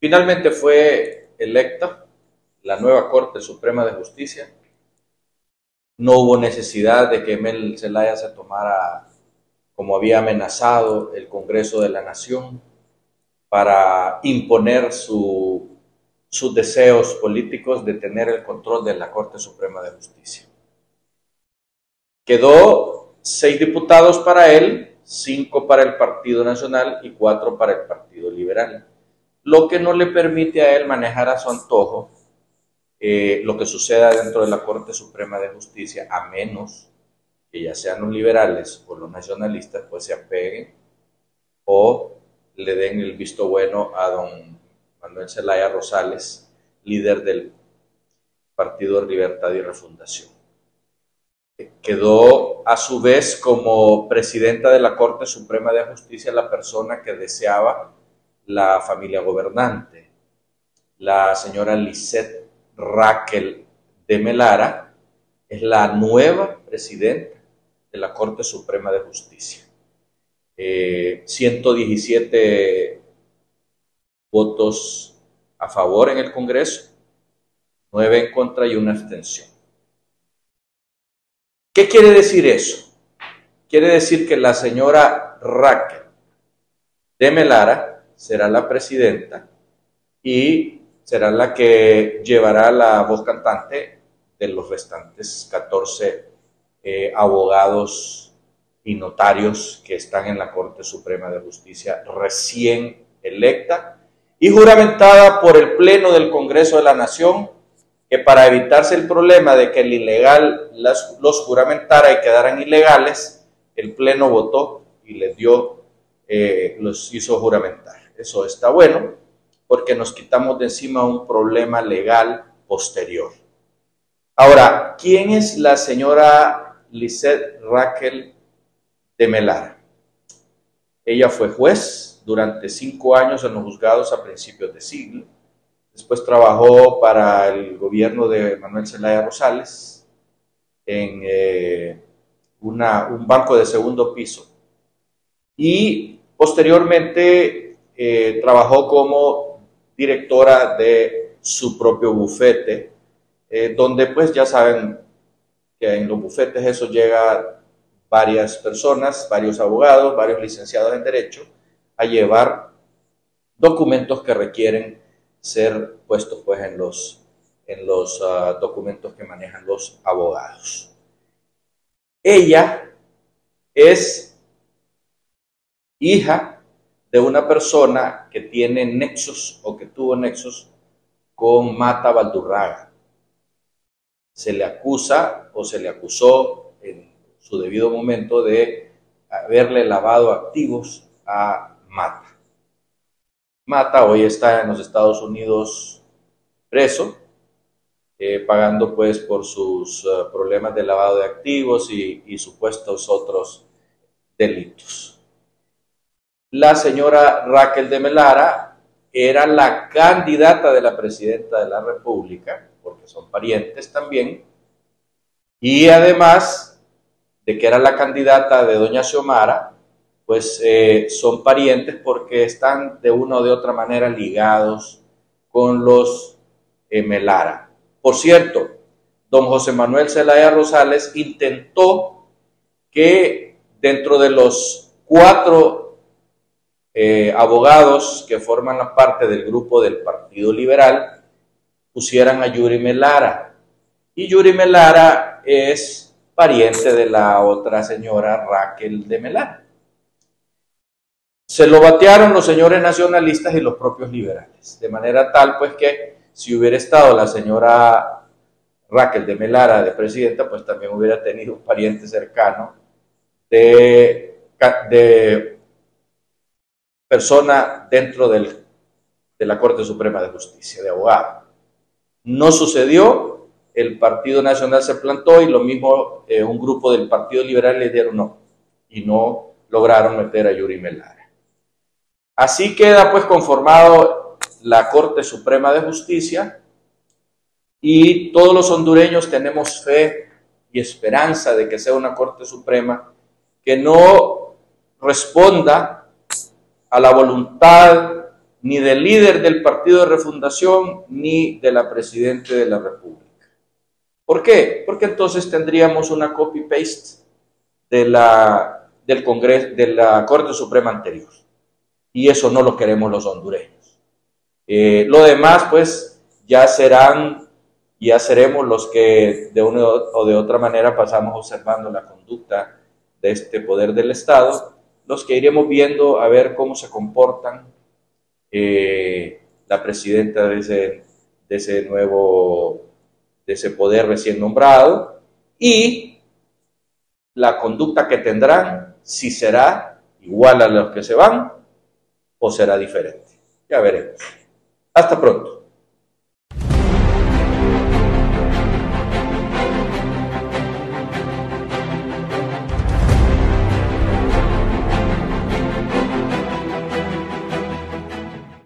Finalmente fue electa la nueva Corte Suprema de Justicia. No hubo necesidad de que Mel Zelaya se tomara, como había amenazado, el Congreso de la Nación para imponer su, sus deseos políticos de tener el control de la Corte Suprema de Justicia. Quedó seis diputados para él, cinco para el Partido Nacional y cuatro para el Partido Liberal, lo que no le permite a él manejar a su antojo eh, lo que suceda dentro de la Corte Suprema de Justicia, a menos que ya sean los liberales o los nacionalistas, pues se apeguen o le den el visto bueno a don Manuel Zelaya Rosales, líder del Partido Libertad y Refundación. Quedó a su vez como presidenta de la Corte Suprema de Justicia la persona que deseaba la familia gobernante, la señora Lisette Raquel de Melara, es la nueva presidenta de la Corte Suprema de Justicia. 117 eh, votos a favor en el Congreso, 9 en contra y una abstención. ¿Qué quiere decir eso? Quiere decir que la señora Raquel de Melara será la presidenta y será la que llevará la voz cantante de los restantes 14 eh, abogados y notarios que están en la Corte Suprema de Justicia recién electa y juramentada por el Pleno del Congreso de la Nación, que para evitarse el problema de que el ilegal los juramentara y quedaran ilegales, el Pleno votó y les dio, eh, los hizo juramentar. Eso está bueno porque nos quitamos de encima un problema legal posterior. Ahora, ¿quién es la señora Lisette Raquel de Melara. Ella fue juez durante cinco años en los juzgados a principios de siglo. Después trabajó para el gobierno de Manuel Zelaya Rosales en eh, un banco de segundo piso. Y posteriormente trabajó como directora de su propio bufete, eh, donde pues ya saben que en los bufetes eso llega varias personas, varios abogados, varios licenciados en Derecho, a llevar documentos que requieren ser puestos pues, en los, en los ah, documentos que manejan los abogados. Ella es hija de una persona que tiene nexos o que tuvo nexos con Mata Valdurraga. Se le acusa o se le acusó en su debido momento de haberle lavado activos a Mata. Mata hoy está en los Estados Unidos preso, eh, pagando pues por sus eh, problemas de lavado de activos y supuestos otros delitos. La señora Raquel de Melara era la candidata de la presidenta de la República, porque son parientes también, y además de que era la candidata de doña Xiomara, pues eh, son parientes porque están de una o de otra manera ligados con los eh, Melara. Por cierto, don José Manuel Zelaya Rosales intentó que dentro de los cuatro eh, abogados que forman la parte del grupo del Partido Liberal pusieran a Yuri Melara. Y Yuri Melara es pariente de la otra señora Raquel de Melán. Se lo batearon los señores nacionalistas y los propios liberales, de manera tal pues que si hubiera estado la señora Raquel de Melara de presidenta, pues también hubiera tenido un pariente cercano de, de persona dentro del, de la Corte Suprema de Justicia, de abogado. No sucedió, el Partido Nacional se plantó y lo mismo eh, un grupo del Partido Liberal le dieron no y no lograron meter a Yuri Melara. Así queda pues conformado la Corte Suprema de Justicia y todos los hondureños tenemos fe y esperanza de que sea una Corte Suprema que no responda a la voluntad ni del líder del partido de refundación, ni de la presidenta de la República. ¿Por qué? Porque entonces tendríamos una copy-paste de la, del Congreso, de la Corte Suprema anterior. Y eso no lo queremos los hondureños. Eh, lo demás, pues, ya serán, ya seremos los que de una o de otra manera pasamos observando la conducta de este poder del Estado, los que iremos viendo a ver cómo se comportan eh, la presidenta de ese, de ese nuevo, de ese poder recién nombrado y la conducta que tendrán, si será igual a los que se van o será diferente. Ya veremos. Hasta pronto.